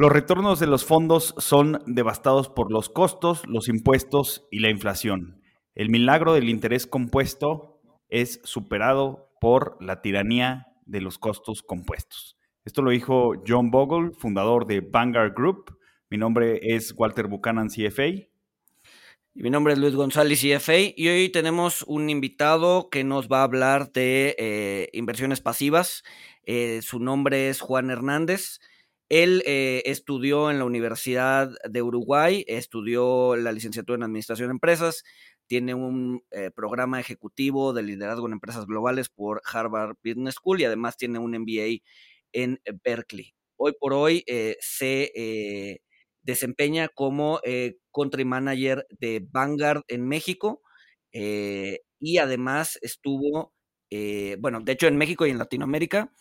Los retornos de los fondos son devastados por los costos, los impuestos y la inflación. El milagro del interés compuesto es superado por la tiranía de los costos compuestos. Esto lo dijo John Bogle, fundador de Vanguard Group. Mi nombre es Walter Buchanan, CFA. Y mi nombre es Luis González, CFA. Y hoy tenemos un invitado que nos va a hablar de eh, inversiones pasivas. Eh, su nombre es Juan Hernández. Él eh, estudió en la Universidad de Uruguay, estudió la licenciatura en Administración de Empresas, tiene un eh, programa ejecutivo de liderazgo en empresas globales por Harvard Business School y además tiene un MBA en Berkeley. Hoy por hoy eh, se desempeña como country manager de Vanguard en México y además estuvo, bueno, de hecho en México y en Latinoamérica,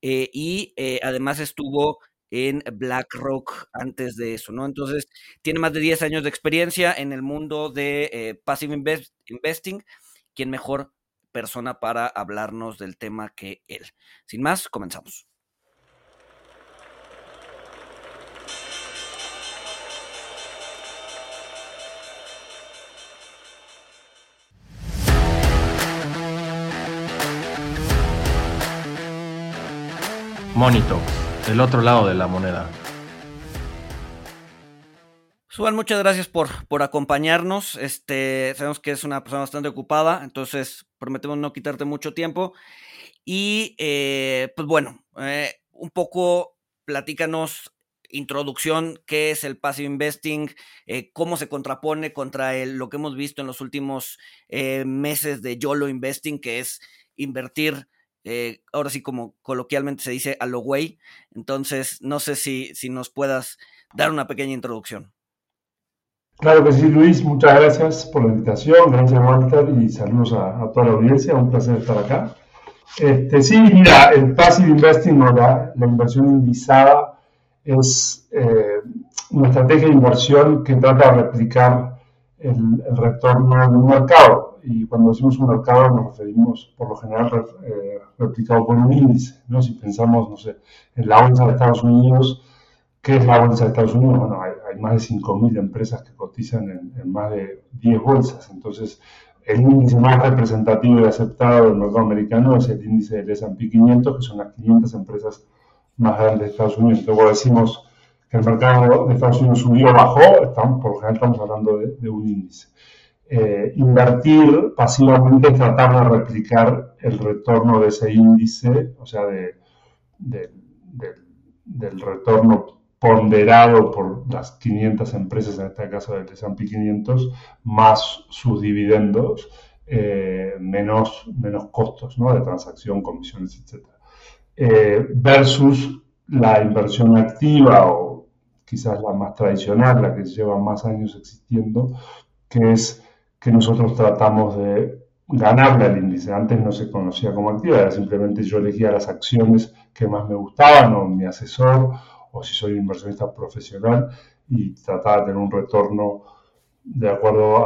y además estuvo en BlackRock antes de eso, ¿no? Entonces, tiene más de 10 años de experiencia en el mundo de eh, Passive Investing. ¿Quién mejor persona para hablarnos del tema que él? Sin más, comenzamos. Monito el otro lado de la moneda. Suban, muchas gracias por, por acompañarnos. Este, sabemos que es una persona bastante ocupada, entonces prometemos no quitarte mucho tiempo. Y eh, pues bueno, eh, un poco platícanos introducción, qué es el passive investing, eh, cómo se contrapone contra el, lo que hemos visto en los últimos meses de YOLO investing, que es invertir eh, ahora sí como coloquialmente se dice a lo güey. Entonces, no sé si, si nos puedas dar una pequeña introducción. Claro que sí, Luis, muchas gracias por la invitación, gracias Walter y saludos a, toda la audiencia, un placer estar acá. Este, sí, mira, el passive investing o la, inversión indizada es eh, una estrategia de inversión que trata de replicar el retorno de un mercado y cuando decimos un mercado nos referimos por lo general eh, replicado por un índice, ¿no? Si pensamos, no sé, en la bolsa de Estados Unidos, ¿qué es la bolsa de Estados Unidos? Bueno, hay, más de 5.000 empresas que cotizan en, más de 10 bolsas, entonces el índice más representativo y aceptado del mercado americano es el índice del S&P 500, que son las 500 empresas más grandes de Estados Unidos. Entonces, cuando decimos que el mercado de Estados Unidos subió o bajó, estamos, por lo general estamos hablando de un índice. Eh, invertir pasivamente es tratar de replicar el retorno de ese índice, o sea, del retorno ponderado por las 500 empresas, en este caso del S&P 500, más sus dividendos, eh, menos, menos costos de transacción, comisiones, etc. Eh, versus la inversión activa o quizás la más tradicional, la que lleva más años existiendo, que es que nosotros tratamos de ganarle al índice. Antes no se conocía como activa, era simplemente yo elegía las acciones que más me gustaban o mi asesor o si soy inversionista profesional y trataba de tener un retorno de acuerdo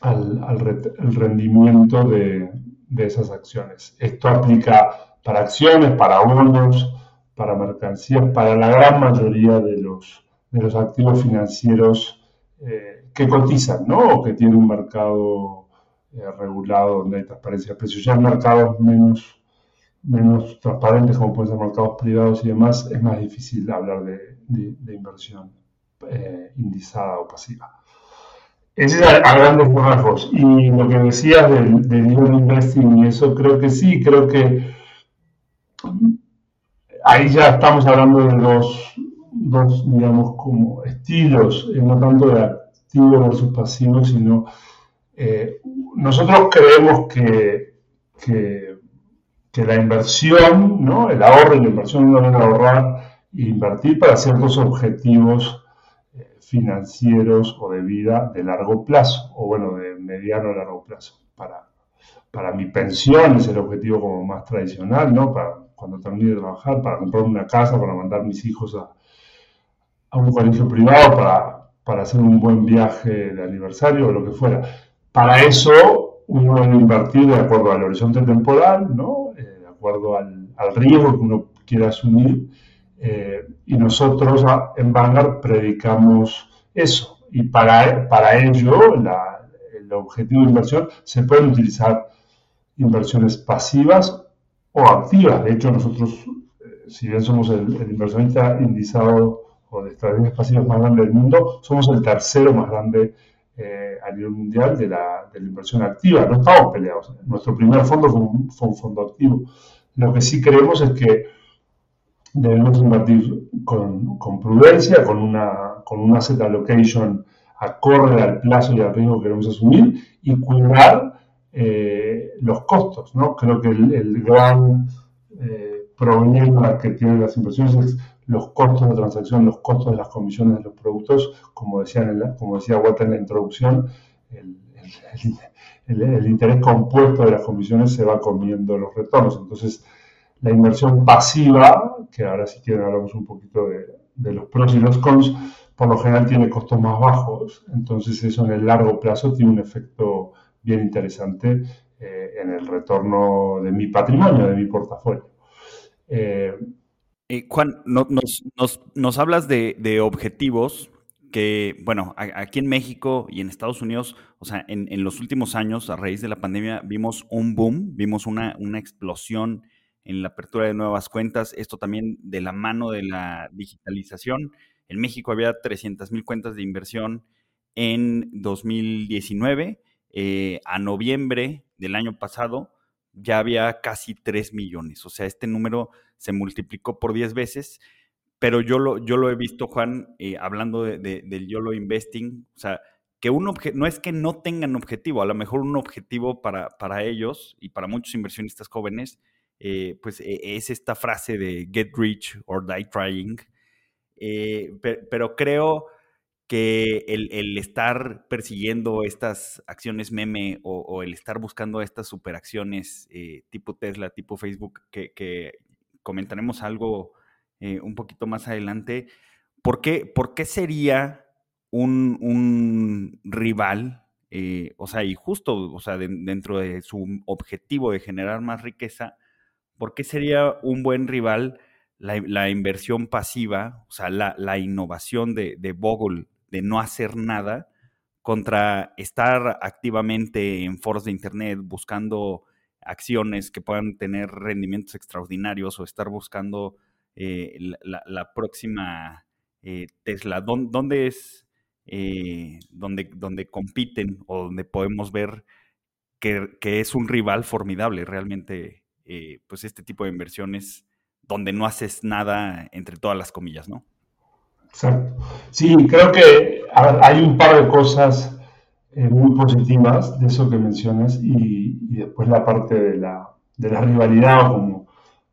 al, rendimiento de, esas acciones. Esto aplica para acciones, para bonos, para mercancías, para la gran mayoría de los, activos financieros eh, que cotizan, ¿no? O que tienen un mercado eh, regulado donde hay transparencia de precios. Ya en mercados menos, menos transparentes, como pueden ser mercados privados y demás, es más difícil hablar de, inversión eh, indizada o pasiva. Ese es a, grandes rasgos. Y lo que decías del, del investing y eso, creo que sí, creo que ahí ya estamos hablando de los dos, digamos, como estilos, eh, no tanto de versus pasivo, sino eh, nosotros creemos que, que, la inversión, ¿no? el ahorro y la inversión, uno debe ahorrar e invertir para ciertos objetivos eh, financieros o de vida de largo plazo, o bueno, de mediano a largo plazo. Para, para mi pensión es el objetivo como más tradicional, ¿no? Para cuando termine de trabajar, para comprar una casa, para mandar mis hijos a, a un colegio privado, para para hacer un buen viaje de aniversario o lo que fuera. Para eso uno debe invertir de acuerdo al horizonte temporal, ¿no? Eh, de acuerdo al, riesgo que uno quiera asumir Eh, y nosotros en Vanguard predicamos eso. Y para, para ello, el objetivo de inversión, se pueden utilizar inversiones pasivas o activas. De hecho, nosotros, eh, si bien somos el, el inversionista indizado o de estrategias pasivas más grande del mundo, somos el tercero más grande eh, a nivel mundial de la, inversión activa. No estamos peleados. Nuestro primer fondo fue un, fondo activo. Lo que sí creemos es que debemos invertir con, prudencia, con una, con una allocation acorde al plazo y al riesgo que queremos asumir y cuidar eh, los costos. ¿no? Creo que el, el gran eh, problema que tienen las inversiones es los costos de transacción, los costos de las comisiones de los productos, como, decían en como decía Walter en la introducción, el, interés compuesto de las comisiones se va comiendo los retornos. Entonces, la inversión pasiva, que ahora si quieren hablamos un poquito de, de los pros y los cons, por lo general tiene costos más bajos, entonces eso en el largo plazo tiene un efecto bien interesante eh, en el retorno de mi patrimonio, de mi portafolio. Eh, eh, Juan, no, nos, hablas de, objetivos que, bueno, aquí en México y en Estados Unidos, o sea, en, en, los últimos años, a raíz de la pandemia, vimos un boom, vimos una, una explosión en la apertura de nuevas cuentas, esto también de la mano de la digitalización. En México había 300 mil cuentas de inversión en 2019. Eh, a noviembre del año pasado ya había casi 3 millones. O sea, este número se multiplicó por 10 veces, pero yo lo, yo lo he visto, Juan, eh, hablando de, de, del YOLO Investing, o sea, que un no es que no tengan objetivo, a lo mejor un objetivo para, para ellos y para muchos inversionistas jóvenes, eh, pues e, es esta frase de get rich or die trying, eh, pero, creo que el, estar persiguiendo estas acciones meme o, el estar buscando estas superacciones tipo Tesla, tipo Facebook, que comentaremos algo eh, un poquito más adelante, ¿por qué, por qué sería un, un rival? Eh, o sea, y justo, o sea, de, dentro de su objetivo de generar más riqueza, ¿por qué sería un buen rival la, la inversión pasiva, o sea, la, la innovación de, de Bogle de no hacer nada contra estar activamente en foros de Internet buscando acciones que puedan tener rendimientos extraordinarios o estar buscando eh, la, próxima eh, Tesla? ¿Dónde, dónde es eh, donde, donde, compiten o donde podemos ver que, que es un rival formidable realmente? Eh, pues este tipo de inversiones donde no haces nada entre todas las comillas, ¿no? Exacto. Sí, creo que hay un par de cosas eh, muy positivas de eso que mencionas y, después la parte de la, de la, rivalidad, como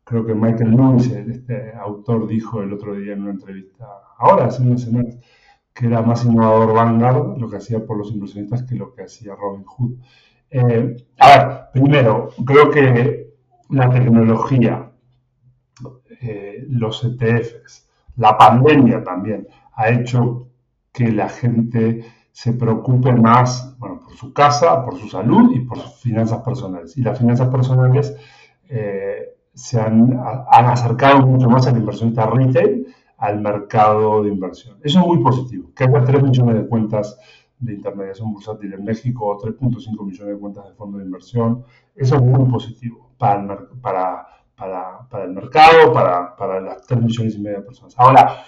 creo que Michael Lewis, este autor, dijo el otro día en una entrevista, ahora hace unas que era más innovador Vanguard, lo que hacía por los inversionistas, que lo que hacía Robin Hood. Eh, a ver, primero, creo que la tecnología, eh, los ETFs, la pandemia también ha hecho que la gente se preocupe más bueno, por su casa, por su salud y por sus finanzas personales. Y las finanzas personales eh, se han, han, acercado mucho más al inversionista retail al mercado de inversión. Eso es muy positivo. Que haya 3 millones de cuentas de intermediación bursátil en México, 3.5 millones de cuentas de fondo de inversión. Eso es muy positivo para el, para, para, para el mercado, para, para, las 3 millones y medio de personas. Ahora,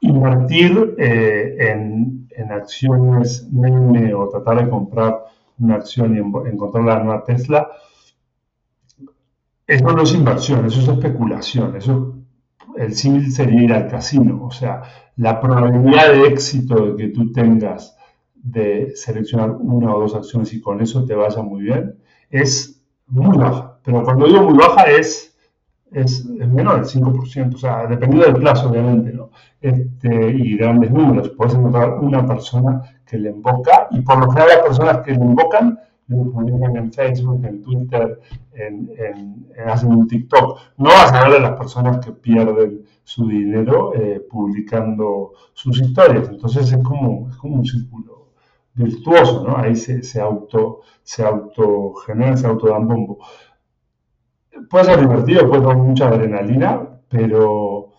invertir eh, en, en, acciones meme o tratar de comprar una acción y encontrar la nueva Tesla, eso no es inversión, eso es especulación, eso el símil sería ir al casino, o sea, la probabilidad de éxito que tú tengas de seleccionar una o dos acciones y con eso te vaya muy bien es muy baja. Pero cuando digo muy baja es, es, es menor del 5%, o sea, dependiendo del plazo, obviamente, ¿no? Este, y grandes números. Puedes encontrar una persona que le invoca y por lo general las personas que le invocan lo publican en Facebook, en Twitter, en, en, en, hacen un TikTok. No vas a ver a las personas que pierden su dinero eh, publicando sus historias. Entonces es como, es como un círculo virtuoso, ¿no? Ahí se, se auto, se autogenera, se autodan bombo. Puede ser divertido, puede tener mucha adrenalina, pero,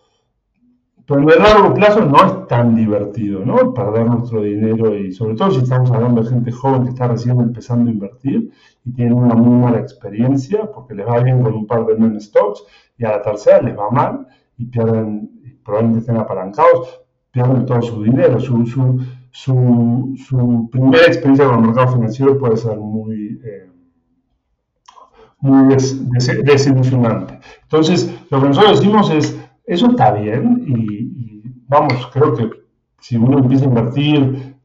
pero en el largo plazo no es tan divertido, ¿no? Perder nuestro dinero y sobre todo si estamos hablando de gente joven que está recién empezando a invertir y tienen una muy mala experiencia porque les va bien con un par de men stocks y a la tercera les va mal y pierden, probablemente estén apalancados, pierden todo su dinero, su, su, su, su primera experiencia con el mercado financiero puede ser muy... Eh, muy desilusionante. Entonces, lo que nosotros decimos es, eso está bien y, vamos, creo que si uno empieza a invertir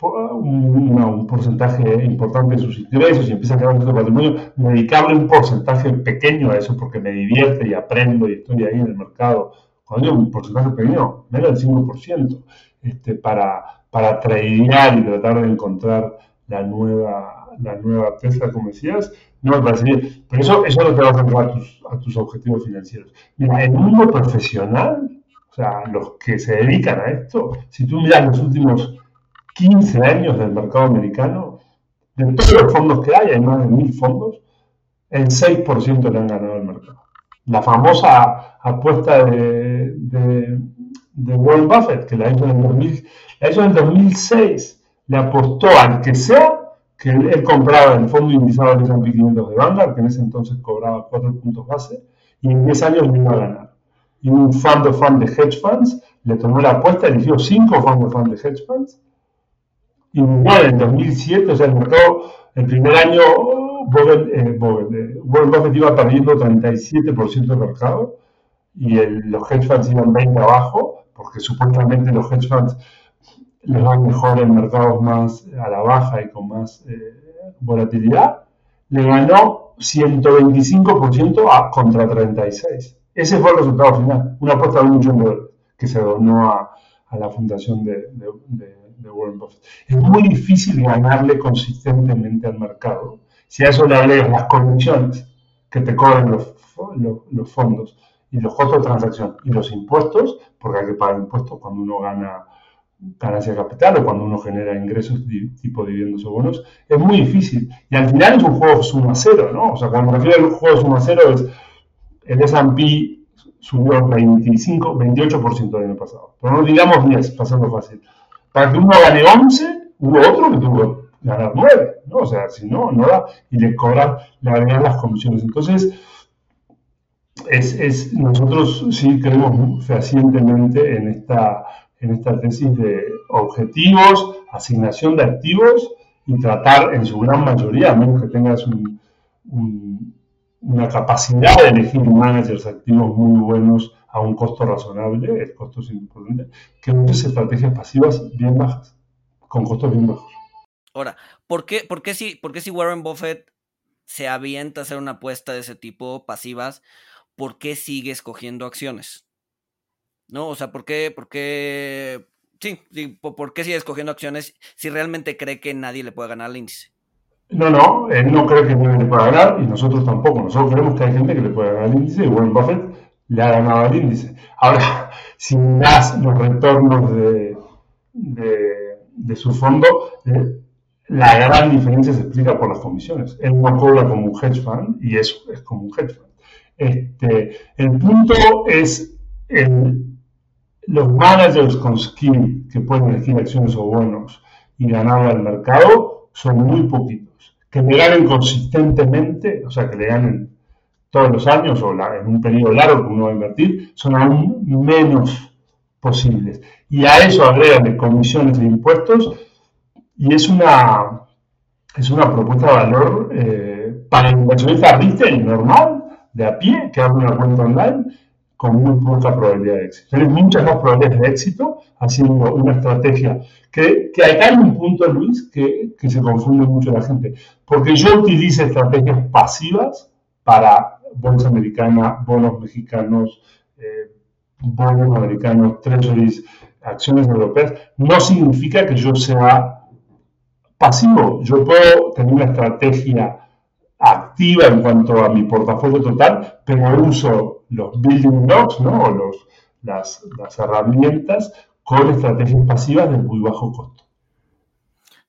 un, porcentaje importante de sus ingresos y empieza a crear un patrimonio, dedicarle un porcentaje pequeño a eso porque me divierte y aprendo y estoy ahí en el mercado. Cuando digo un porcentaje pequeño, menos del 5%, este, para, para tradear y tratar de encontrar la nueva, la nueva Tesla, como decías, no me parece bien. Pero eso, eso no te va a centrar a tus, a tus objetivos financieros. Mira, el mundo profesional, o sea, los que se dedican a esto, si tú miras los últimos 15 años del mercado americano, de todos los fondos que hay, hay más de mil fondos, el 6% le han ganado el mercado. La famosa apuesta de, de, de Warren Buffett, que la hizo en el, 2000, la hizo en el 2006, le apostó al que sea que él, compraba el fondo indizado de S&P 500 de Vanguard, que en ese entonces cobraba 4 puntos base, y en 10 años no iba a ganar. Y un fund of fund de hedge funds le tomó la apuesta, eligió 5 fund of fund de hedge funds, y en 2007, o sea, el mercado, el primer año, Bowen, eh, eh, Warren Buffett iba perdiendo 37% del mercado, y los hedge funds iban 20 abajo, porque supuestamente los hedge funds les va mejor en mercados más a la baja y con más eh, volatilidad, le ganó 125% a, contra 36. Ese fue el resultado final, una apuesta de un millón de dólares que se donó a, la fundación de, Warren Buffett. Es muy difícil ganarle consistentemente al mercado si a eso le agregas las comisiones que te cobran los, los fondos y los costos de transacción y los impuestos, porque hay que pagar impuestos cuando uno gana ganancia de capital o cuando uno genera ingresos tipo dividendos o bonos, es muy difícil. Y al final es un juego suma cero, ¿no? O sea, cuando me refiero al juego suma cero es el S&P subió 25, 28% el año pasado. Pero no digamos 10, pasando fácil. Para que uno gane 11, hubo otro que tuvo que ganar 9, ¿no? O sea, si no, no da, y le cobran, le agregan las comisiones. Entonces, es, es, nosotros sí creemos fehacientemente en esta en esta tesis de objetivos, asignación de activos y tratar en su gran mayoría, a menos que tengas una capacidad de elegir managers activos muy buenos a un costo razonable, el costo es importante, que uses estrategias pasivas bien bajas, con costos bien bajos. Ahora, ¿por qué, por qué, si, por qué si Warren Buffett se avienta a hacer una apuesta de ese tipo, pasivas, ¿por qué sigue escogiendo acciones? ¿No? O sea, ¿por qué, por qué, sí, ¿por qué sigue escogiendo acciones si realmente cree que nadie le puede ganar al índice? No, no, él no cree que nadie le pueda ganar y nosotros tampoco. Nosotros creemos que hay gente que le puede ganar al índice y Warren Buffett le ha ganado al índice. Ahora, si das los retornos de, de, su fondo, eh, la gran diferencia se explica por las comisiones. Él no cobra como un hedge fund y eso es como un hedge fund. Este, el punto es el, los managers con skill que pueden elegir acciones o bonos y ganar al mercado son muy poquitos. Que le ganen consistentemente, o sea, que le ganen todos los años o en un periodo largo que uno va a invertir, son aún menos posibles. Y a eso agregan comisiones de impuestos y es una, es una propuesta de valor eh, para el inversionista retail normal, de a pie, que abre una cuenta online con muy poca probabilidad de éxito. Tienes muchas más probabilidades de éxito haciendo una estrategia que, que acá hay un punto, Luis, que, que se confunde mucho la gente. Porque yo utilizo estrategias pasivas para bolsa americana, bonos mexicanos, eh, bonos americanos, treasuries, acciones europeas, no significa que yo sea pasivo. Yo puedo tener una estrategia activa en cuanto a mi portafolio total, pero uso los building blocks, ¿no? O los, las, las herramientas con estrategias pasivas de muy bajo costo.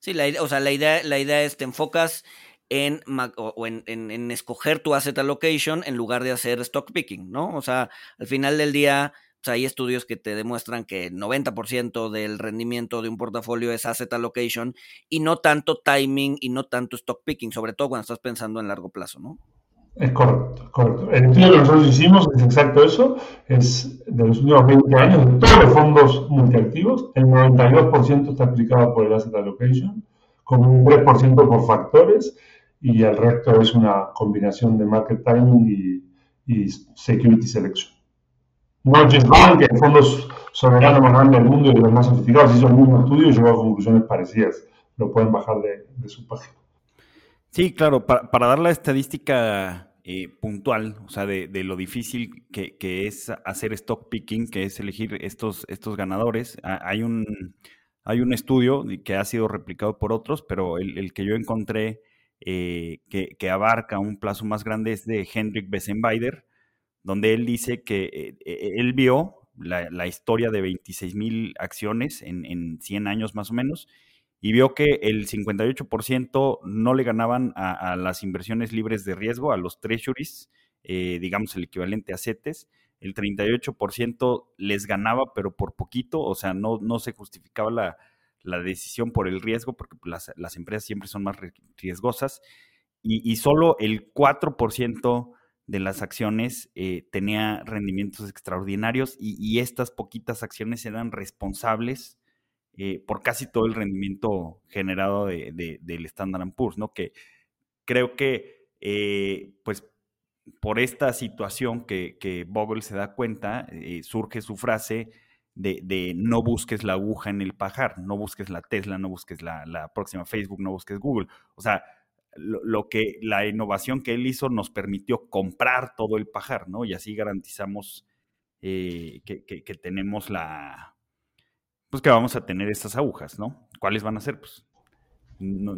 Sí, la, o sea, la idea, la idea es te enfocas en, o en, escoger tu asset allocation en lugar de hacer stock picking, ¿no? O sea, al final del día, pues, hay estudios que te demuestran que el 90% del rendimiento de un portafolio es asset allocation y no tanto timing y no tanto stock picking, sobre todo cuando estás pensando en largo plazo, ¿no? Es correcto, correcto. El estudio que nosotros hicimos es exacto eso, es de los últimos 20 años, de todos los fondos multiactivos, el 92% está aplicado por el asset allocation, con un 3% por factores, y el resto es una combinación de market timing y, security selection. Norges Bank, el fondo soberano más grande del mundo y de los más sofisticados, hizo el mismo estudio y llegó a conclusiones parecidas. Lo pueden bajar de, su página. Sí, claro, para, para dar la estadística eh, puntual, o sea, de, lo difícil que, es hacer stock picking, que es elegir estos, estos ganadores. Hay un, hay un estudio que ha sido replicado por otros, pero el que yo encontré eh, que, abarca un plazo más grande es de Hendrik Bessenbeider, donde él dice que eh, él vio la, historia de 26 mil acciones en, en, 100 años más o menos y vio que el 58% no le ganaban a, las inversiones libres de riesgo, a los treasuries, digamos el equivalente a CETES, el 38% les ganaba, pero por poquito, o sea, no, no se justificaba la, la decisión por el riesgo, porque las, las empresas siempre son más riesgosas, y, y solo el 4% de las acciones eh, tenía rendimientos extraordinarios y, estas poquitas acciones eran responsables eh, por casi todo el rendimiento generado de, del Standard Poor's, ¿no? Que creo que, eh, pues, por esta situación que, que Bogle se da cuenta, surge su frase, de, no busques la aguja en el pajar, no busques la Tesla, no busques la, próxima Facebook, no busques Google. O sea, lo, que la innovación que él hizo nos permitió comprar todo el pajar, ¿no? Y así garantizamos eh, que, tenemos la, pues que vamos a tener estas agujas, ¿no? ¿Cuáles van a ser? Pues no,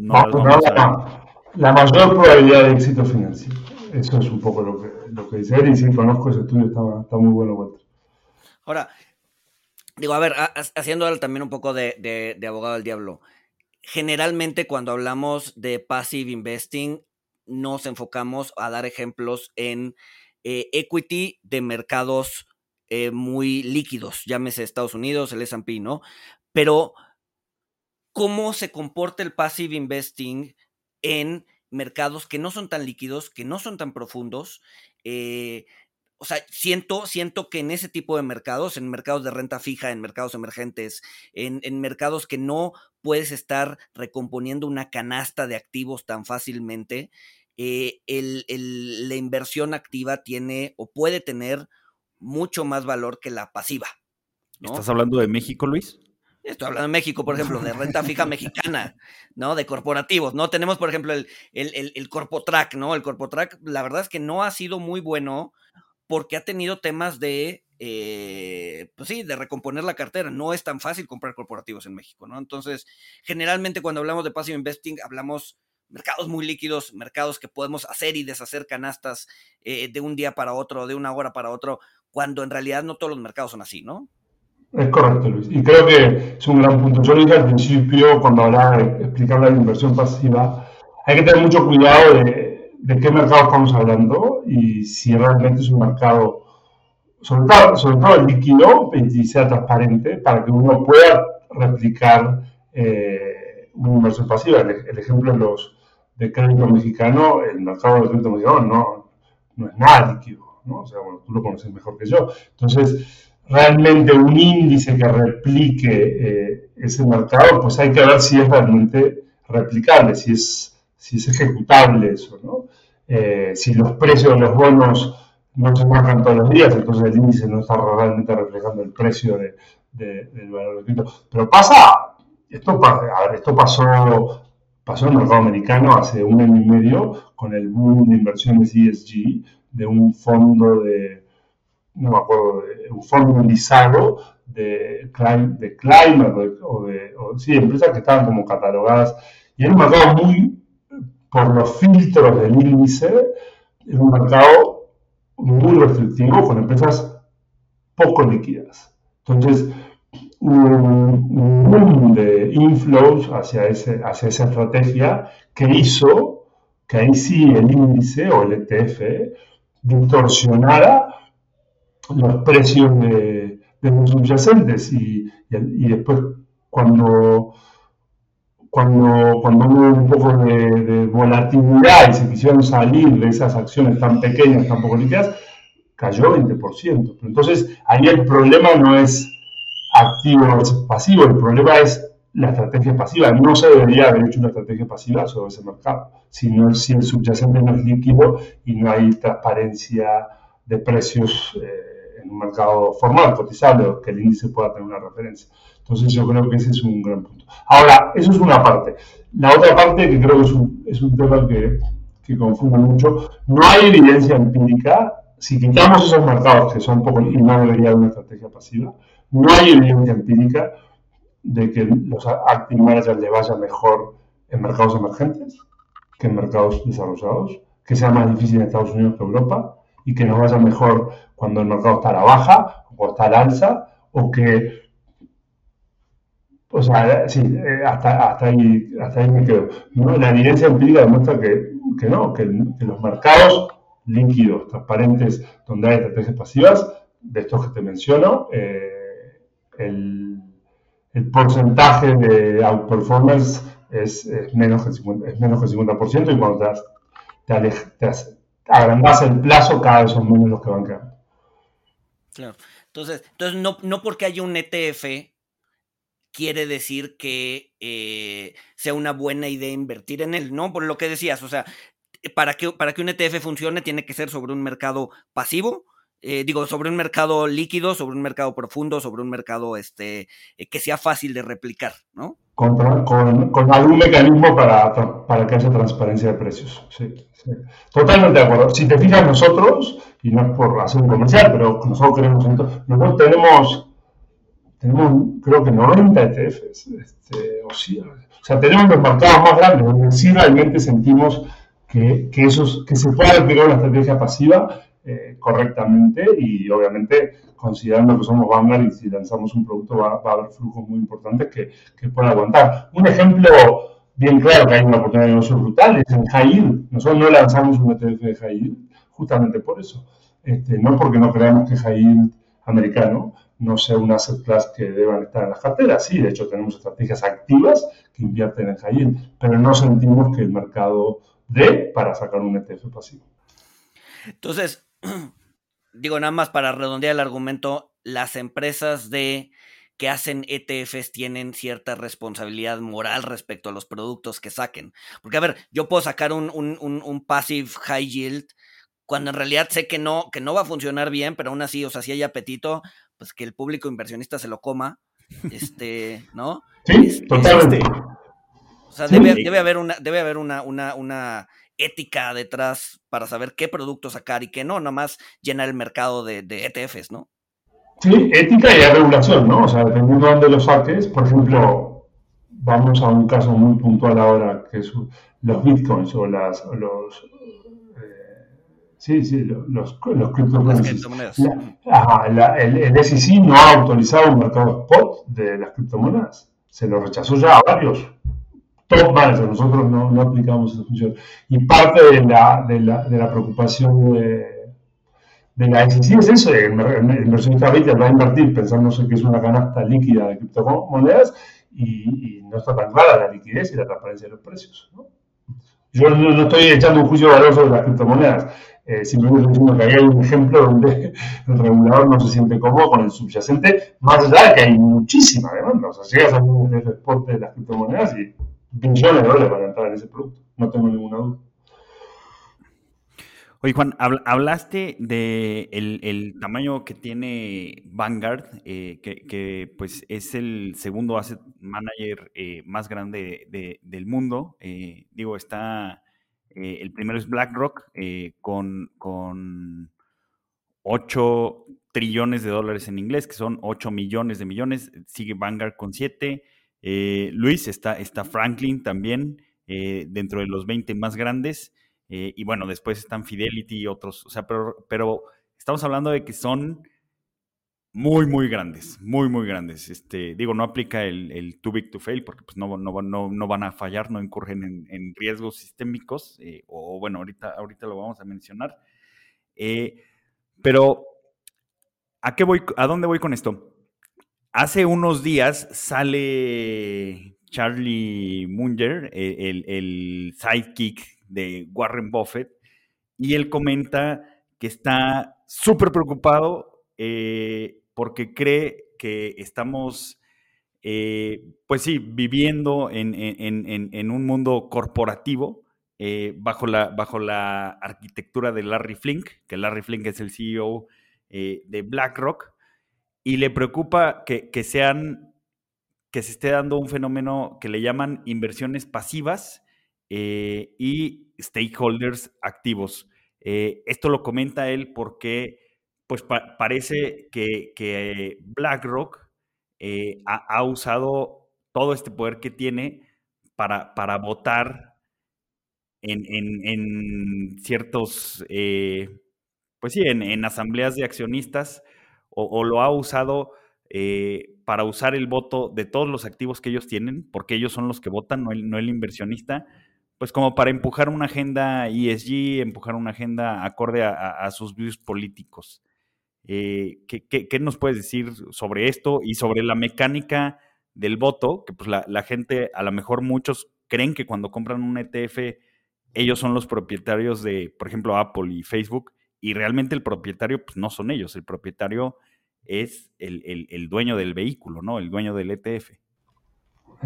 la, mayor probabilidad de éxito financiero. Eso es un poco lo que, lo que dice él y si conozco ese estudio, está, está muy bueno. Walter. Ahora, digo, a ver, haciendo también un poco de, abogado del diablo. Generalmente cuando hablamos de passive investing, nos enfocamos a dar ejemplos en eh, equity de mercados eh, muy líquidos, llámese Estados Unidos, el S&P, ¿no? Pero, ¿cómo se comporta el passive investing en mercados que no son tan líquidos, que no son tan profundos, eh, o sea, siento, siento que en ese tipo de mercados, en mercados de renta fija, en mercados emergentes, en, mercados que no puedes estar recomponiendo una canasta de activos tan fácilmente, eh, la inversión activa tiene o puede tener mucho más valor que la pasiva. ¿Estás hablando de México, Luis? Estoy hablando de México, por ejemplo, de renta fija mexicana, ¿no? De corporativos, ¿no? Tenemos, por ejemplo, el, el, el, el Corpotrack, ¿no? El Corpotrack, la verdad es que no ha sido muy bueno porque ha tenido temas de, eh, pues sí, de recomponer la cartera. No es tan fácil comprar corporativos en México, ¿no? Entonces, generalmente cuando hablamos de passive investing, hablamos mercados muy líquidos, mercados que podemos hacer y deshacer canastas eh, de un día para otro, de una hora para otro, cuando en realidad no todos los mercados son así, ¿no? Es correcto, Luis. Y creo que es un gran punto. Yo lo dije al principio, cuando hablaba de explicar la inversión pasiva, hay que tener mucho cuidado de de qué mercado estamos hablando y si realmente es un mercado, sobre todo, sobre todo líquido y sea transparente para que uno pueda replicar eh, una inversión pasiva. El, ejemplo de los de crédito mexicano, el mercado de crédito mexicano no, no es nada líquido, ¿no? O sea, bueno, tú lo conoces mejor que yo. Entonces, realmente un índice que replique eh, ese mercado, pues hay que ver si es realmente replicable, si es si es ejecutable eso, ¿no? Eh, si los precios de los bonos no se marcan todos los días, entonces el índice no está realmente reflejando el precio de, del valor de cripto. Pero pasa, esto, esto pasó, pasó en el mercado americano hace un año y medio con el boom de inversiones ESG de un fondo de, no me acuerdo, de, un fondo indizado de, de climate o de, sí, empresas que estaban como catalogadas y era un mercado muy por los filtros del índice, es un mercado muy restrictivo con empresas poco líquidas. Entonces, un boom de inflows hacia, ese, hacia esa estrategia que hizo que ahí sí el índice o el ETF distorsionara los precios de, los subyacentes y, después cuando cuando, cuando hubo un poco de, volatilidad y se quisieron salir de esas acciones tan pequeñas, tan poco líquidas, cayó 20%. Entonces, ahí el problema no es activo o pasivo, el problema es la estrategia pasiva. No se debería haber hecho una estrategia pasiva sobre ese mercado, si, si el subyacente no es líquido y no hay transparencia de precios eh, en un mercado formal, cotizable, o que el índice pueda tener una referencia. Entonces yo creo que ese es un gran punto. Ahora, eso es una parte. La otra parte, que creo que es un, es un tema que, que confunde mucho, no hay evidencia empírica, si quitamos esos mercados que son poco y no debería haber una estrategia pasiva, no hay evidencia empírica de que los active managers le vaya mejor en mercados emergentes que en mercados desarrollados, que sea más difícil en Estados Unidos que Europa y que nos vaya mejor cuando el mercado está a la baja o está al alza o que o sea, sí, eh, hasta, hasta, ahí, hasta ahí me quedo. La evidencia empírica demuestra que, que no, que, los mercados líquidos, transparentes, donde hay estrategias pasivas, de estos que te menciono, eh, el, el, porcentaje de outperformance es, menos que el 50%, es menos que el 50% y cuando te, te, agrandas el plazo, cada vez son menos los que van quedando. Claro. Entonces, entonces no, no porque haya un ETF quiere decir que eh, sea una buena idea invertir en él, ¿no? Por lo que decías, o sea, para que, para que un ETF funcione tiene que ser sobre un mercado pasivo, eh, digo, sobre un mercado líquido, sobre un mercado profundo, sobre un mercado este, eh, que sea fácil de replicar, ¿no? Con, con, algún mecanismo para, para, que haya transparencia de precios. Sí, Totalmente de acuerdo. Si te fijas nosotros, y no es por hacer un comercial, pero nosotros queremos, nosotros tenemos tenemos creo que 90 ETFs, este, o, sea, tenemos los mercados más grandes donde sí realmente sentimos que, que, esos, que se puede aplicar una estrategia pasiva eh, correctamente y obviamente considerando que somos Vanguard y si lanzamos un producto va, a haber flujos muy importantes que, que puedan aguantar. Un ejemplo bien claro que hay una oportunidad de negocio brutal es en High Yield. Nosotros no lanzamos un ETF de High Yield justamente por eso. Este, no porque no creamos que High Yield americano no sea un asset class que deban estar en las carteras. Sí, de hecho tenemos estrategias activas que invierten en high pero no sentimos que el mercado dé para sacar un ETF pasivo. Entonces, digo nada más para redondear el argumento, las empresas de que hacen ETFs tienen cierta responsabilidad moral respecto a los productos que saquen. Porque, a ver, yo puedo sacar un, un, un passive high yield cuando en realidad sé que no, que no va a funcionar bien, pero aún así, o sea, si hay apetito, pues que el público inversionista se lo coma, este, ¿no? Sí, este, totalmente. o sea, debe, haber una, debe haber una, una, una ética detrás para saber qué producto sacar y qué no, nomás llenar el mercado de, ETFs, ¿no? Sí, ética y regulación, ¿no? O sea, dependiendo de dónde lo saques, por ejemplo, vamos a un caso muy puntual ahora, que es los bitcoins o las, los, Sí, sí, los, los criptomonedas. el, el SEC no ha autorizado un mercado spot de las criptomonedas. Se lo rechazó ya a varios top managers. Nosotros no, no, aplicamos esa función. Y parte de la, de la, de la preocupación de, de la SEC es eso: el, inversionista retail va a invertir pensándose que es una canasta líquida de criptomonedas y, no está tan clara la liquidez y la transparencia de los precios. Yo no, no estoy echando un juicio de valor sobre las criptomonedas eh, simplemente diciendo que hay un ejemplo donde el regulador no se siente cómodo con el subyacente, más allá de que hay muchísima demanda. O sea, llegas a un ETF de las criptomonedas y billones de dólares para entrar en ese producto. No tengo ninguna duda. Oye, Juan, hablaste de el, tamaño que tiene Vanguard, eh, que, pues es el segundo asset manager eh, más grande del mundo. digo, está eh, el primero es BlackRock eh, con, con 8 trillones de dólares en inglés, que son 8 millones de millones. Sigue Vanguard con 7. Eh, Luis, está, está Franklin también dentro de los 20 más grandes. y bueno, después están Fidelity y otros. O sea, pero, estamos hablando de que son muy, muy grandes, muy, muy grandes. Este, digo, no aplica el, too big to fail porque pues, no, no, no, van a fallar, no incurren en, riesgos sistémicos, eh, o bueno, ahorita, ahorita lo vamos a mencionar. Eh, pero, ¿a qué voy? ¿A dónde voy con esto? Hace unos días sale Charlie Munger, e, el, el sidekick de Warren Buffett, y él comenta que está súper preocupado eh, porque cree que estamos, eh, pues sí, viviendo en, un mundo corporativo eh, bajo, la, bajo la arquitectura de Larry Flink, que Larry Flink es el CEO de BlackRock, y le preocupa que, sean, que se esté dando un fenómeno que le llaman inversiones pasivas y stakeholders activos. esto lo comenta él porque pues parece que, BlackRock eh, ha, usado todo este poder que tiene para, para votar en, ciertos, eh, pues sí, en, asambleas de accionistas, o, lo ha usado eh, para usar el voto de todos los activos que ellos tienen, porque ellos son los que votan, no el, inversionista, pues como para empujar una agenda ESG, empujar una agenda acorde a sus views políticos. Eh, ¿qué, nos puedes decir sobre esto y sobre la mecánica del voto? Que pues la, gente, a lo mejor muchos creen que cuando compran un ETF, ellos son los propietarios de, por ejemplo, Apple y Facebook, y realmente el propietario pues, no son ellos, el propietario es el, dueño del vehículo, ¿no? El dueño del ETF.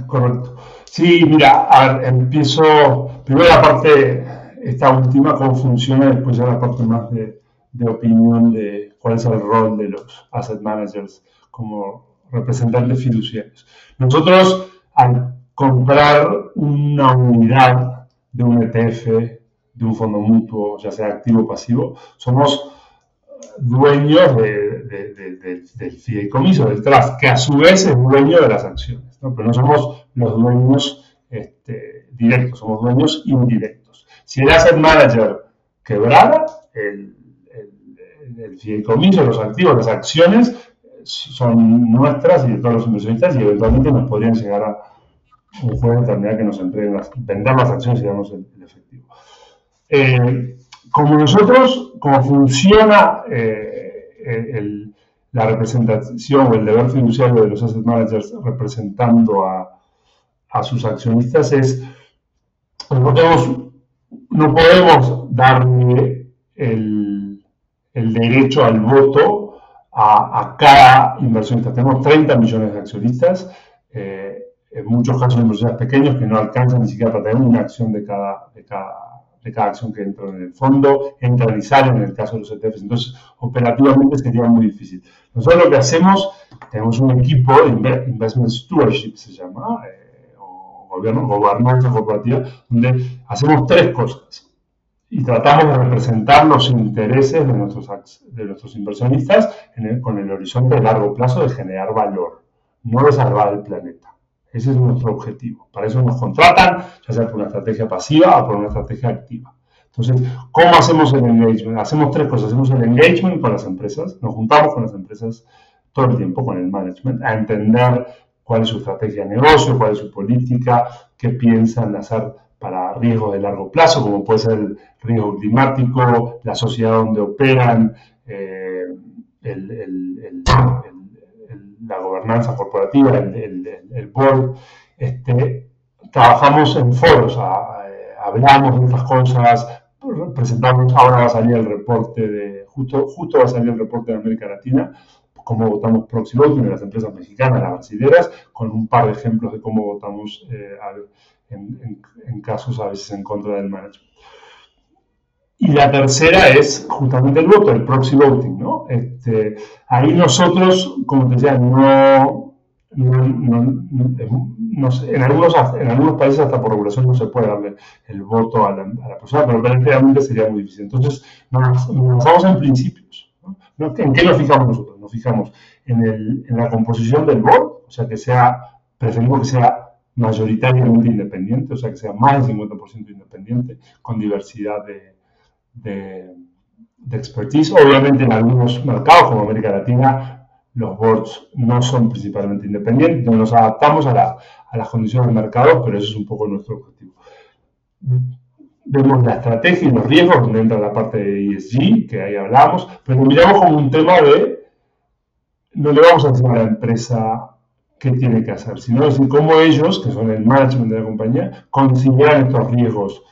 Correcto. Sí, mira, empiezo primero la parte, esta última, cómo funciona, después ya la parte más de, de opinión de cuál es el rol de los asset managers como representantes fiduciarios. Nosotros, al comprar una unidad de un ETF, de un fondo mutuo, ya sea activo o pasivo, somos dueños del fideicomiso, del trust, que a su vez es dueño de las acciones. Pero no somos los dueños este, directos, somos dueños indirectos. Si el asset manager quebrara, el el fideicomiso, los activos, las acciones son nuestras y de todos los inversionistas y eventualmente nos podrían llegar a un juez determinado que nos entreguen las, vender las acciones y darnos el, efectivo. Eh, como nosotros, como funciona eh, la representación o el deber fiduciario de los asset managers representando a, sus accionistas es, no podemos, darle el el derecho al voto a, cada inversionista. Tenemos 30 millones de accionistas, eh, en muchos casos inversionistas pequeños que no alcanzan ni siquiera para tener una acción de cada, de cada, de cada acción que entra en el fondo, salen en el caso de los ETFs. Entonces, operativamente sería muy difícil. Nosotros lo que hacemos, tenemos un equipo Investment Stewardship, se llama, eh, o gobierno, gobernanza corporativa, donde hacemos tres cosas y tratamos de representar los intereses de nuestros, de nuestros inversionistas con el horizonte de largo plazo de generar valor, no de salvar el planeta. Ese es nuestro objetivo. Para eso nos contratan, ya sea por una estrategia pasiva o por una estrategia activa. Entonces, ¿cómo hacemos el engagement? Hacemos tres cosas. Hacemos el engagement con las empresas, nos juntamos con las empresas todo el tiempo, con el management, a entender cuál es su estrategia de negocio, cuál es su política, qué piensan hacer para riesgos de largo plazo, como puede ser el riesgo climático, la sociedad donde operan, eh, la gobernanza corporativa, el, board. Este, trabajamos en foros, hablamos de estas cosas, presentamos, ahora va a salir el reporte de, justo, justo va a salir el reporte de América Latina, cómo votamos proxy voting de las empresas mexicanas, las brasileras, con un par de ejemplos de cómo votamos eh, en, casos a veces en contra del management. Y la tercera es justamente el voto, el proxy voting, ¿no? Este, ahí nosotros, como te decía, no, en, algunos, en algunos países hasta por regulación no se puede darle el voto a la, persona, pero realmente sería muy difícil. Entonces, nos, basamos en principios. ¿En qué nos fijamos nosotros? Nos fijamos en, el, en la composición del voto, o sea, que sea, preferimos que sea mayoritariamente independiente, o sea que sea más del 50% independiente, con diversidad de, de, expertise. Obviamente en algunos mercados como América Latina los boards no son principalmente independientes, nos adaptamos a, las condiciones del mercado, pero eso es un poco nuestro objetivo. Vemos la estrategia y los riesgos, donde entra la parte de ESG, que ahí hablamos, pero miramos como un tema de, no le vamos a decir a la empresa qué tiene que hacer, sino decir cómo ellos, que son el management de la compañía, consideran estos riesgos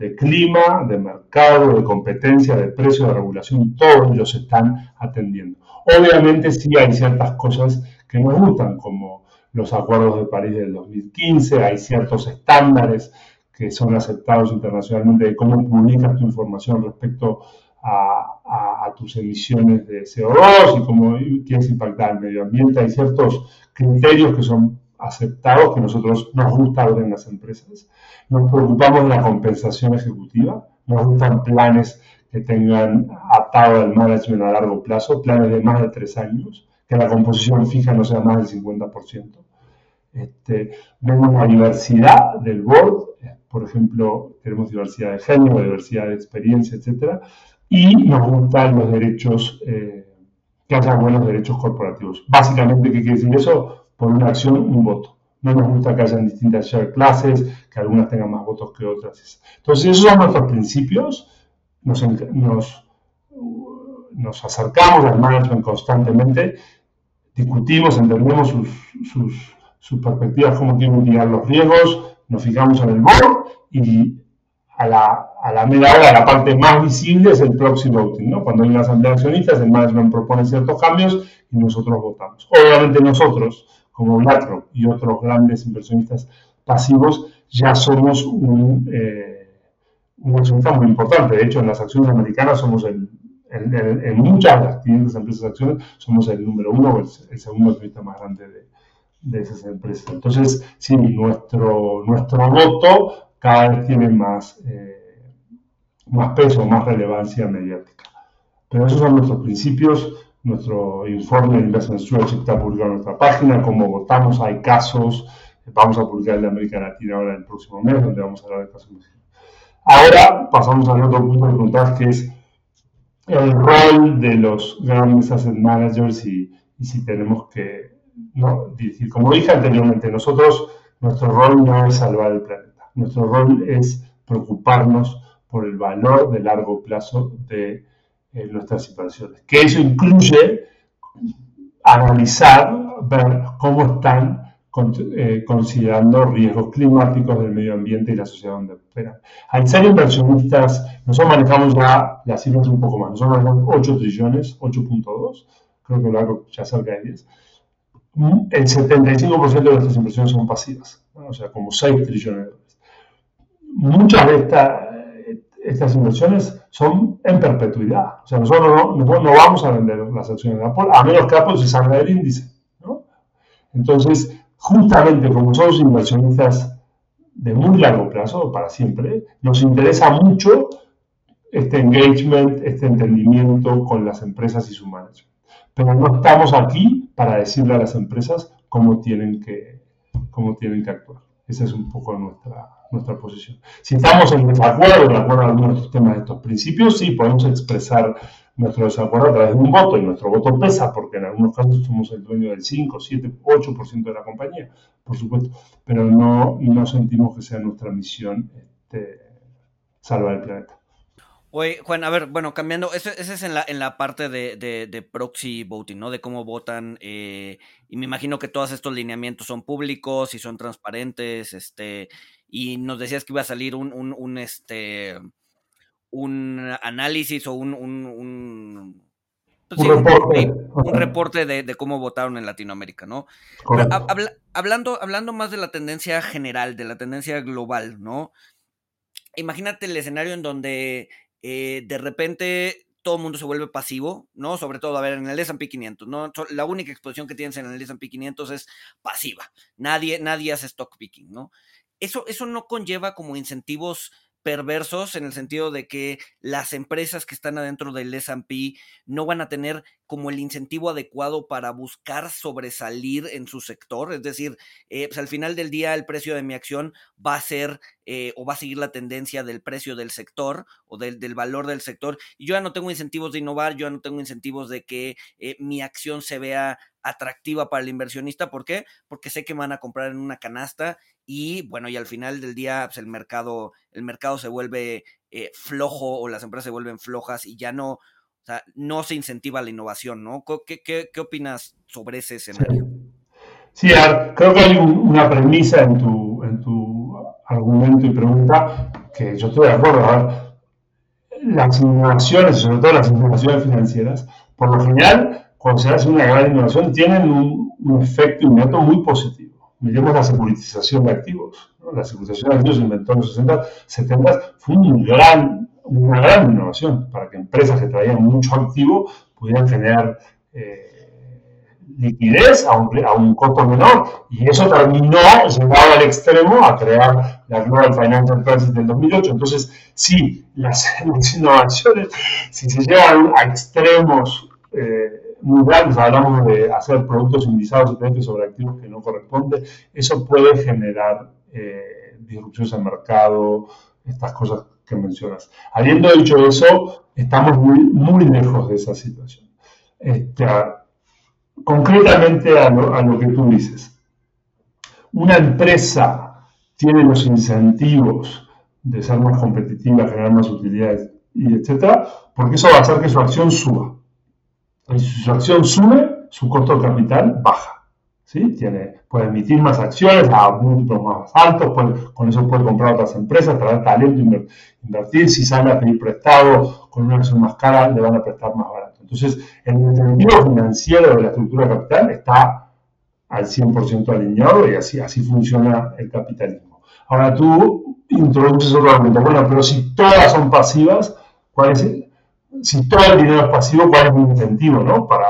de clima, de mercado, de competencia, de precio, de regulación, todos ellos están atendiendo. Obviamente sí hay ciertas cosas que nos gustan, como los acuerdos de París del 2015, hay ciertos estándares que son aceptados internacionalmente de cómo publicas tu información respecto a, tus emisiones de CO2 y cómo quieres impactar el medio ambiente. Hay ciertos criterios que son aceptados que nosotros nos gusta ver en las empresas. Nos preocupamos de la compensación ejecutiva, nos gustan planes que tengan atado el management a largo plazo, planes de más de tres años, que la composición fija no sea más del 50%. Este, vemos la diversidad del board, por ejemplo, tenemos diversidad de género, diversidad de experiencia, etc. Y nos gustan los derechos, eh, que haya buenos derechos corporativos. Básicamente, ¿qué quiere decir eso? Por una acción, un voto. No nos gusta que hayan distintas share classes, que algunas tengan más votos que otras. Entonces, esos son nuestros principios nos, nos, acercamos al management constantemente, discutimos, entendemos sus, sus, sus perspectivas, cómo quieren mitigar los riesgos, nos fijamos en el board y a la, a la media hora la parte más visible es el proxy voting, ¿no? Cuando hay una asamblea de accionistas, el management propone ciertos cambios y nosotros votamos. Obviamente nosotros, como BlackRock y otros grandes inversionistas pasivos, ya somos un... Eh, un resultado muy importante. De hecho, en las acciones americanas somos el, en muchas de las 500 empresas de acciones, somos el número uno o el, segundo accionista más grande de, de, esas empresas. Entonces, sí, nuestro, nuestro voto cada vez tiene más, eh, más peso, más relevancia mediática. Pero esos son nuestros principios. Nuestro informe de Investment Strategy está publicado en nuestra página. Como votamos, hay casos. Vamos a publicar el de América Latina ahora el próximo mes, donde vamos a hablar de casos Ahora pasamos al otro punto de contar que es el rol de los grandes asset managers y, si tenemos que ¿no? decir, como dije anteriormente, nosotros, nuestro rol no es salvar el planeta, nuestro rol es preocuparnos por el valor de largo plazo de eh, nuestras inversiones, que eso incluye analizar, ver cómo están eh, considerando riesgos climáticos del medio ambiente y la sociedad donde operan. Al ser inversionistas, nosotros manejamos ya las cifras un poco más, nosotros manejamos 8 trillones, 8.2, creo que lo hago ya cerca de 10. El 75% de nuestras inversiones son pasivas, o sea, como 6 trillones de dólares. Muchas de estas inversiones son en perpetuidad. O sea, nosotros no, vamos a vender las acciones de Apple, a menos que Apple se salga del índice. Entonces, justamente como somos inversionistas de muy largo plazo, para siempre, nos interesa mucho este engagement, este entendimiento con las empresas y su management. Pero no estamos aquí para decirle a las empresas cómo tienen que, cómo tienen que actuar. Esa es un poco nuestra, nuestra posición. Si estamos en desacuerdo, de acuerdo a algunos temas, de estos principios, sí, podemos expresar nuestro desacuerdo a través de un voto y nuestro voto pesa porque en algunos casos somos el dueño del 5, 7, 8% de la compañía, por supuesto, pero no, no sentimos que sea nuestra misión este, salvar el planeta. Oye, Juan, a ver, bueno, cambiando, ese, es en la, en la parte de, de, proxy voting, ¿no? De cómo votan, eh, y me imagino que todos estos lineamientos son públicos y son transparentes, este, y nos decías que iba a salir un, un, un este, un análisis o un, un, pues reporte, un reporte de, cómo votaron en Latinoamérica, ¿no? hablando, hablando más de la tendencia general, de la tendencia global, ¿no? Imagínate el escenario en donde eh, de repente todo el mundo se vuelve pasivo, ¿no? Sobre todo, a ver, en el S&P 500, ¿no? La única exposición que tienes en el S&P 500 es pasiva. Nadie, nadie hace stock picking, ¿no? Eso, eso no conlleva como incentivos perversos en el sentido de que las empresas que están adentro del S&P no van a tener como el incentivo adecuado para buscar sobresalir en su sector. Es decir, eh, pues al final del día el precio de mi acción va a ser eh, o va a seguir la tendencia del precio del sector o del, valor del sector. Y yo ya no tengo incentivos de innovar, yo ya no tengo incentivos de que eh, mi acción se vea atractiva para el inversionista. ¿Por qué? Porque sé que me van a comprar en una canasta y bueno, y al final del día pues el mercado, el mercado se vuelve flojo o las empresas se vuelven flojas y ya no, o sea, no se incentiva la innovación, ¿no? ¿Qué, qué, opinas sobre ese escenario? Sí, creo que hay una premisa en tu, en tu argumento y pregunta que yo estoy de acuerdo. las innovaciones, sobre todo las innovaciones financieras, por lo general, cuando se hace una gran innovación, tienen un, un efecto inmediato muy positivo. Miremos la securitización de activos. La securitización de activos se inventó en los 60, 70, fue un gran una gran innovación para que empresas que traían mucho activo pudieran generar eh, liquidez a un, a un, costo menor. Y eso terminó, llegado al extremo, a crear la Global Financial Crisis del 2008. Entonces, sí, las, innovaciones, si se llevan a extremos eh, muy grandes, hablamos de hacer productos indizados sobre activos que no corresponden, eso puede generar eh, disrupciones al mercado, estas cosas que mencionas. Habiendo dicho eso, estamos muy, muy lejos de esa situación. Este, concretamente a lo, que tú dices, una empresa tiene los incentivos de ser más competitiva, generar más utilidades, y etcétera, porque eso va a hacer que su acción suba. Y si su acción sube, su costo de capital baja. ¿Sí? Tiene, puede emitir más acciones a múltiplos más altos, con eso puede comprar otras empresas, traer talento, invertir. Si sale a pedir prestado con una acción más cara, le van a prestar más barato. Entonces, el incentivo financiero de la estructura capital está al 100% alineado y así, así funciona el capitalismo. Ahora tú introduces otro argumento. Bueno, pero si todas son pasivas, ¿cuál es si todo el dinero es pasivo, ¿cuál es mi incentivo no? para,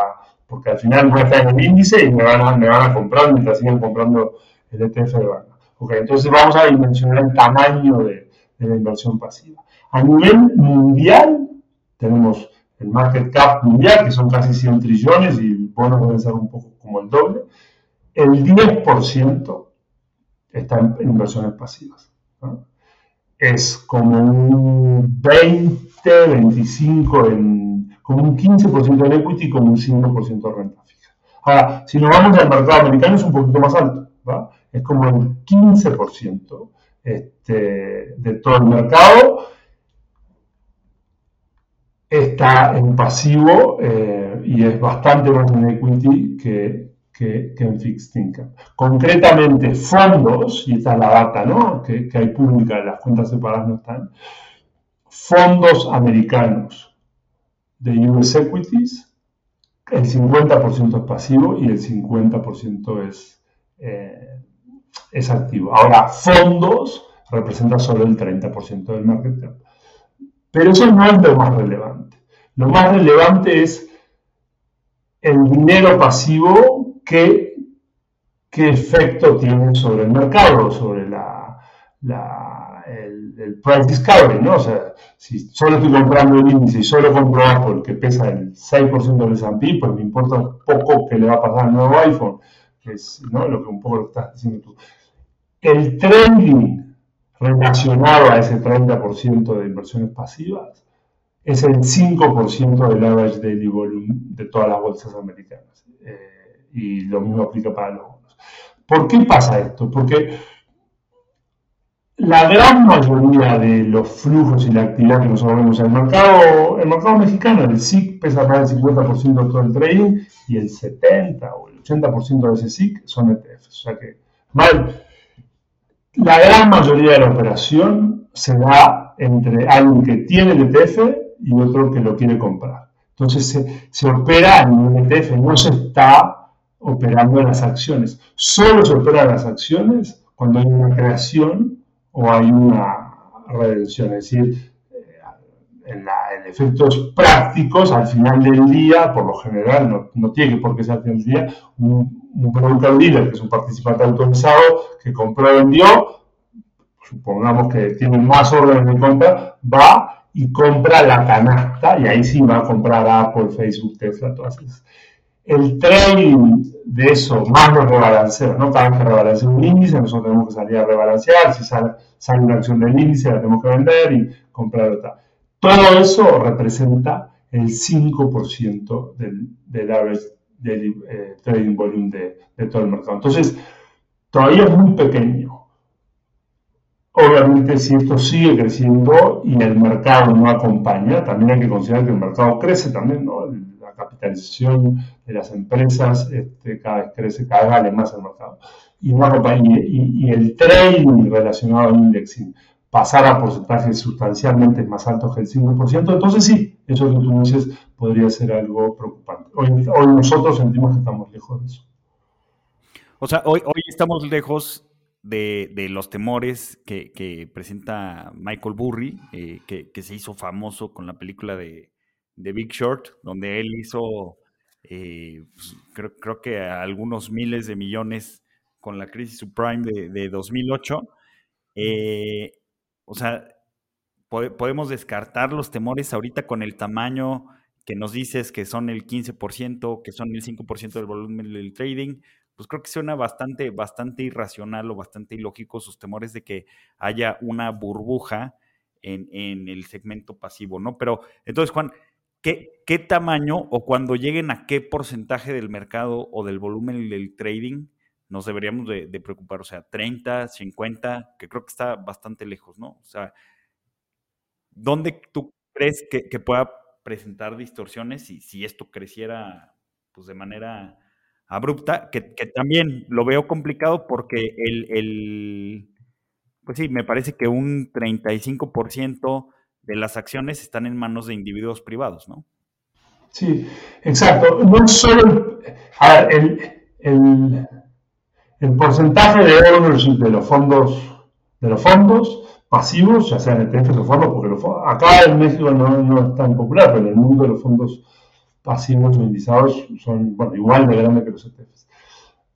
porque al final a estar en el índice y me van a, me van a comprar mientras sigan comprando el ETF de banca. Okay, entonces vamos a dimensionar el tamaño de, la inversión pasiva. A nivel mundial, tenemos el market cap mundial, que son casi 100 trillones y el bono debe ser un poco como el doble. El 10% está en, inversiones pasivas. Es como un 20, 25 en con un 15% en equity y con un 5% de renta fija. Ahora, si nos vamos al mercado americano es un poquito más alto, ¿va? es como el 15% este, de todo el mercado está en pasivo eh, y es bastante más en equity que, que, en fixed income. Concretamente, fondos, y esta es la data ¿no? que, que hay pública, las cuentas separadas no están, fondos americanos de US Equities, el 50% es pasivo y el 50% es, eh, es activo. Ahora, fondos representan solo el 30% del market cap. Pero eso no es lo más relevante. Lo más relevante es el dinero pasivo que, qué efecto tiene sobre el mercado, sobre la, el price discovery, ¿no? O sea, si solo estoy comprando el índice y solo compro Apple, que pesa el 6% del S&P, pues me importa poco que le va a pasar al nuevo iPhone, que es ¿no? lo que un poco lo estás diciendo tú. El trending relacionado a ese 30% de inversiones pasivas es el 5% del average daily volume de todas las bolsas americanas. Eh, y lo mismo aplica para los bonos. ¿Por qué pasa esto? Porque la gran mayoría de los flujos y la actividad que nosotros vemos en el mercado, el mercado mexicano, el SIC pesa más del 50% de todo el trading y el 70 o el 80% de ese SIC son ETFs. O sea que, mal, la gran mayoría de la operación se da entre alguien que tiene el ETF y otro que lo quiere comprar. Entonces se, opera en un ETF, no se está operando en las acciones. Solo se opera en las acciones cuando hay una creación o hay una redención. Es decir, eh, en, efectos prácticos, al final del día, por lo general, no, no tiene por qué ser al final del día, un, un broker dealer, que es un participante autorizado, que compró vendió, supongamos que tiene más órdenes de compra, va y compra la canasta, y ahí sí va a comprar Apple, Facebook, Tesla, todas esas. El trading de eso, más los rebalanceos, ¿no? Cada vez que rebalancea un índice, nosotros tenemos que salir a rebalancear, si sale, sale una acción del índice, la tenemos que vender y comprar otra. Todo eso representa el 5% del, del average del eh, trading volume de, de todo el mercado. Entonces, todavía es muy pequeño. Obviamente, si esto sigue creciendo y el mercado no acompaña, también hay que considerar que el mercado crece también, ¿no? La capitalización de las empresas este, cada vez crece, cada vez vale más el mercado. Y, el trading relacionado al indexing pasar a porcentajes sustancialmente más altos que el 5%, entonces sí, eso que tú dices podría ser algo preocupante. Hoy, nosotros sentimos que estamos lejos de eso. O sea, hoy, hoy estamos lejos de, de los temores que, presenta Michael Burry, eh, que, se hizo famoso con la película de, de Big Short, donde él hizo, eh, pues, creo, creo, que algunos miles de millones con la crisis subprime de, de 2008. Eh, o sea, podemos descartar los temores ahorita con el tamaño que nos dices que son el 15%, que son el 5% del volumen del trading, pues creo que suena bastante, bastante irracional o bastante ilógico sus temores de que haya una burbuja en, en el segmento pasivo, ¿no? Pero entonces, Juan, ¿qué, ¿qué, tamaño o cuando lleguen a qué porcentaje del mercado o del volumen del trading nos deberíamos de, preocupar, o sea, 30, 50, que creo que está bastante lejos, ¿no? O sea, ¿dónde tú crees que, que pueda presentar distorsiones y si esto creciera pues de manera abrupta, que, que también lo veo complicado porque el, el, pues sí, me parece que un 35% las acciones están en manos de individuos privados, ¿no? Sí, exacto. No solo, el, el el porcentaje de ownership de los fondos, de los fondos pasivos, ya sean ETFs o fondos, porque los acá en México no, no, es tan popular, pero en el mundo los fondos pasivos o son igual de grandes que los ETFs.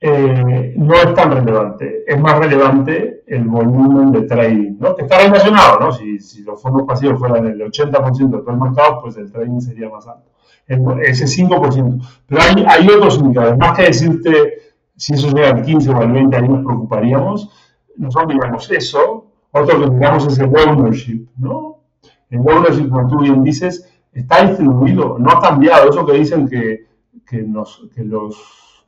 Eh, no es tan relevante. Es más relevante el volumen de trading, ¿no? que está relacionado. ¿no? Si, si, los fondos pasivos fueran el 80% de todo el mercado, pues el trading sería más alto. Ese 5%. Pero hay, hay otros indicadores. Más que decirte si eso llega al 15 o al 20, ahí nos preocuparíamos. Nosotros miramos eso. Otro que miramos es el ownership, ¿no? El ownership, como tú bien dices, está distribuido, no ha cambiado. Eso que dicen que, que, nos, que los,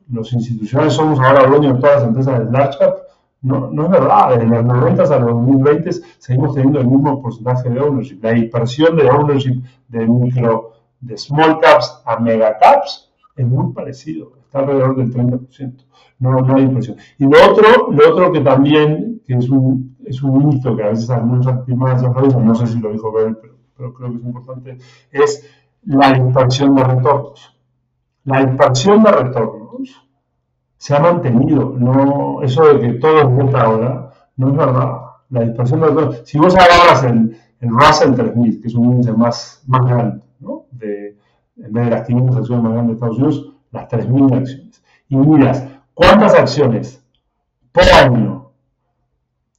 los institucionales somos ahora dueños de todas las empresas de large cap, no, no es verdad. Desde los 90 a los 2020 seguimos teniendo el mismo porcentaje de ownership. La dispersión de ownership de micro, de small caps a mega caps es muy parecido, está alrededor del 30% no, no hay impresión. Y lo otro, lo otro que también, que es un, es un mito que a veces muchas primas no sé si lo dijo Bell, pero, pero, creo que es importante, es la dispersión de retornos. La dispersión de retornos se ha mantenido, no, eso de que todo es ahora, no es verdad. La dispersión de si vos agarras el, el Russell 3000, que es un índice más, más grande, ¿no? de, en vez de las 500 acciones más grandes de Estados Unidos, las 3.000 acciones, y miras ¿Cuántas acciones por año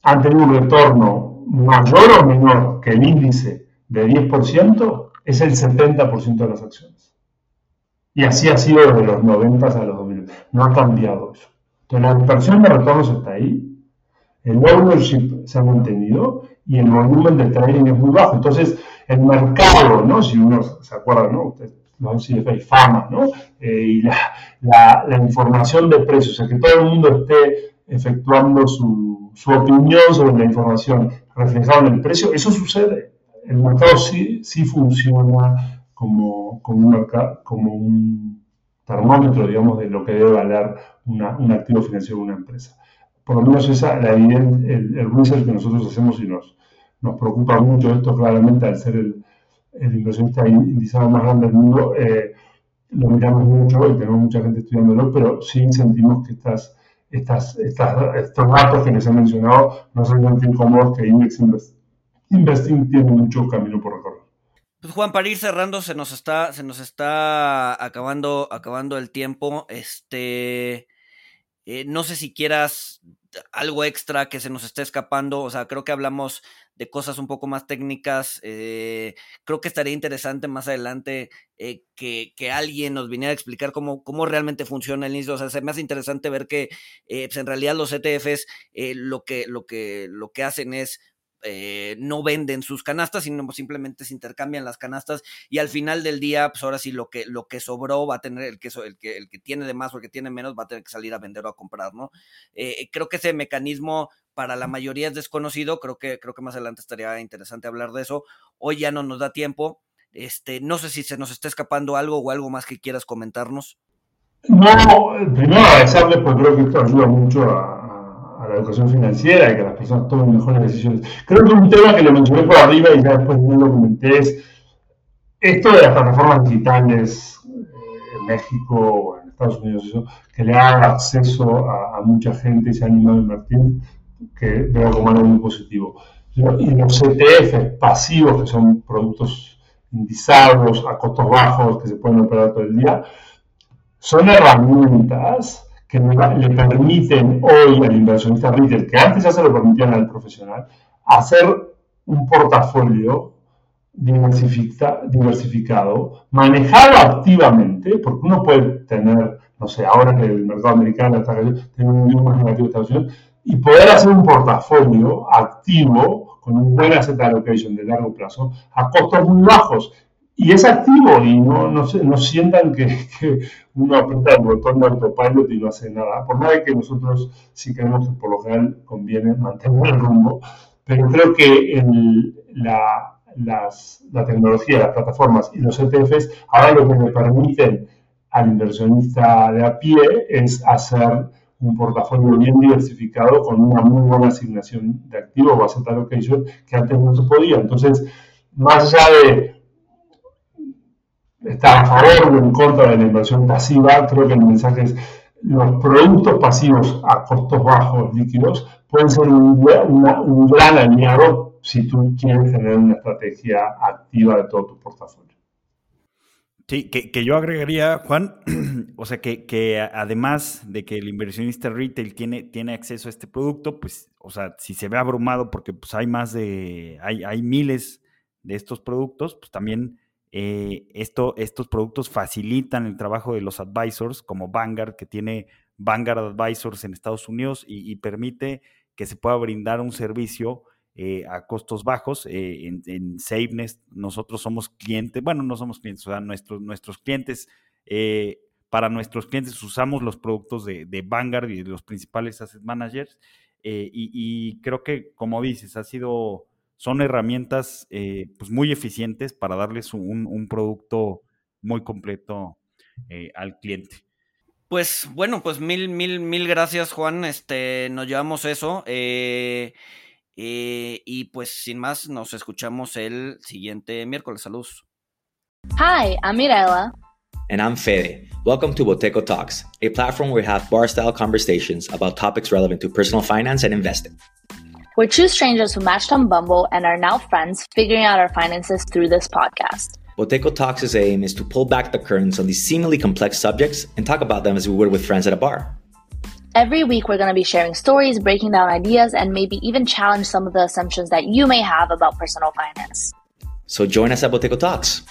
han tenido un retorno mayor o menor que el índice de 10%? Es el 70% de las acciones. Y así ha sido desde los 90 a los 2000. No ha cambiado eso. Entonces la inversión de retornos está ahí, el ownership se ha mantenido y el volumen de trading es muy bajo. Entonces, el mercado, ¿no? Si uno se acuerda, ¿no? los CFA, fama, ¿no? Eh, y la, la, información de precios, sea, que todo el mundo esté efectuando su, su, opinión sobre la información reflejada en el precio, eso sucede. El mercado sí, sí funciona como, como un termómetro, digamos, de lo que debe valer un activo financiero de una empresa. Por lo menos esa, la el, el que nosotros hacemos y nos, nos preocupa mucho esto claramente al ser el, el inversionista indizado más grande del mundo, eh, lo miramos mucho y tenemos mucha gente estudiándolo, pero sí sentimos que estas, estas, estas, estos datos que les he mencionado no son tan incómodos que Index Investing tiene mucho camino por recorrer. Pues Juan, para ir cerrando, se nos está, se nos está acabando, acabando el tiempo. Este, eh, no sé si quieras algo extra que se nos esté escapando. O sea, creo que hablamos de cosas un poco más técnicas. Eh, creo que estaría interesante más adelante eh, que, que, alguien nos viniera a explicar cómo, cómo realmente funciona el inicio. O sea, se me hace interesante ver que pues en realidad los ETFs lo, que, lo, que, lo que hacen es eh, no venden sus canastas, sino simplemente se intercambian las canastas y al final del día, pues ahora sí lo que, lo que sobró va a tener el que, el que, el que tiene de más o el que tiene menos va a tener que salir a vender o a comprar, ¿no? Eh, creo que ese mecanismo para la mayoría es desconocido, creo que, creo que más adelante estaría interesante hablar de eso. Hoy ya no nos da tiempo. Este, no sé si se nos está escapando algo o algo más que quieras comentarnos. No, primero agradecerle porque creo que ayuda mucho a, a la educación financiera y que las personas tomen mejores decisiones. Creo que un tema que lo mencioné por arriba y ya después no lo comenté es esto de las plataformas digitales eh, en México o en Estados Unidos, eso, que le haga acceso a, mucha gente y se ha animado a invertir, que veo como algo muy positivo. Y los ETF pasivos, que son productos indizados a costos bajos que se pueden operar todo el día, son herramientas que le permiten hoy al inversionista retail, que antes ya se lo permitían al profesional, hacer un portafolio diversificado, manejado activamente, porque uno puede tener, no sé, ahora que el mercado americano está un nivel más negativo de Estados Unidos, y poder hacer un portafolio activo con un buen asset allocation de largo plazo a costos muy bajos y es activo y no, no, no sientan que, que, uno aprieta el botón de autopilot y no hace nada. Por nada que nosotros sí creemos que por lo general conviene mantener el rumbo, pero creo que el, la, las, la tecnología, las plataformas y los ETFs ahora lo que le permiten al inversionista de a pie es hacer un portafolio bien diversificado con una muy buena asignación de activos o asset allocation que antes no se podía. Entonces, más allá de está a favor o en contra de la inversión pasiva, creo que el mensaje es los productos pasivos a costos bajos líquidos pueden ser un, gran aliado si tú quieres tener una estrategia activa de todo tu portafolio. Sí, que, que, yo agregaría, Juan, o sea, que, que, además de que el inversionista retail tiene, tiene acceso a este producto, pues, o sea, si se ve abrumado porque pues hay más de, hay, hay miles de estos productos, pues también eh, esto, estos productos facilitan el trabajo de los advisors, como Vanguard, que tiene Vanguard Advisors en Estados Unidos y, permite que se pueda brindar un servicio eh, a costos bajos. Eh, en, en nosotros somos clientes, bueno, no somos clientes, o sea, nuestros, nuestros clientes, para nuestros clientes usamos los productos de, Vanguard y los principales asset managers. Y creo que, como dices, ha sido son herramientas eh, pues muy eficientes para darles un, producto muy completo eh, al cliente. Pues bueno, pues mil, mil, mil gracias Juan, este, nos llevamos eso eh, y pues sin más nos escuchamos el siguiente miércoles. Saludos. Hi, I'm Mirella. And I'm Fede. Welcome to Boteco Talks, a platform where we have bar style conversations about topics relevant to personal finance and investing. We're two strangers who matched on Bumble and are now friends, figuring out our finances through this podcast. Boteco Talks' aim is to pull back the curtains on these seemingly complex subjects and talk about them as we would with friends at a bar. Every week, we're going to be sharing stories, breaking down ideas, and maybe even challenge some of the assumptions that you may have about personal finance. So join us at Boteco Talks.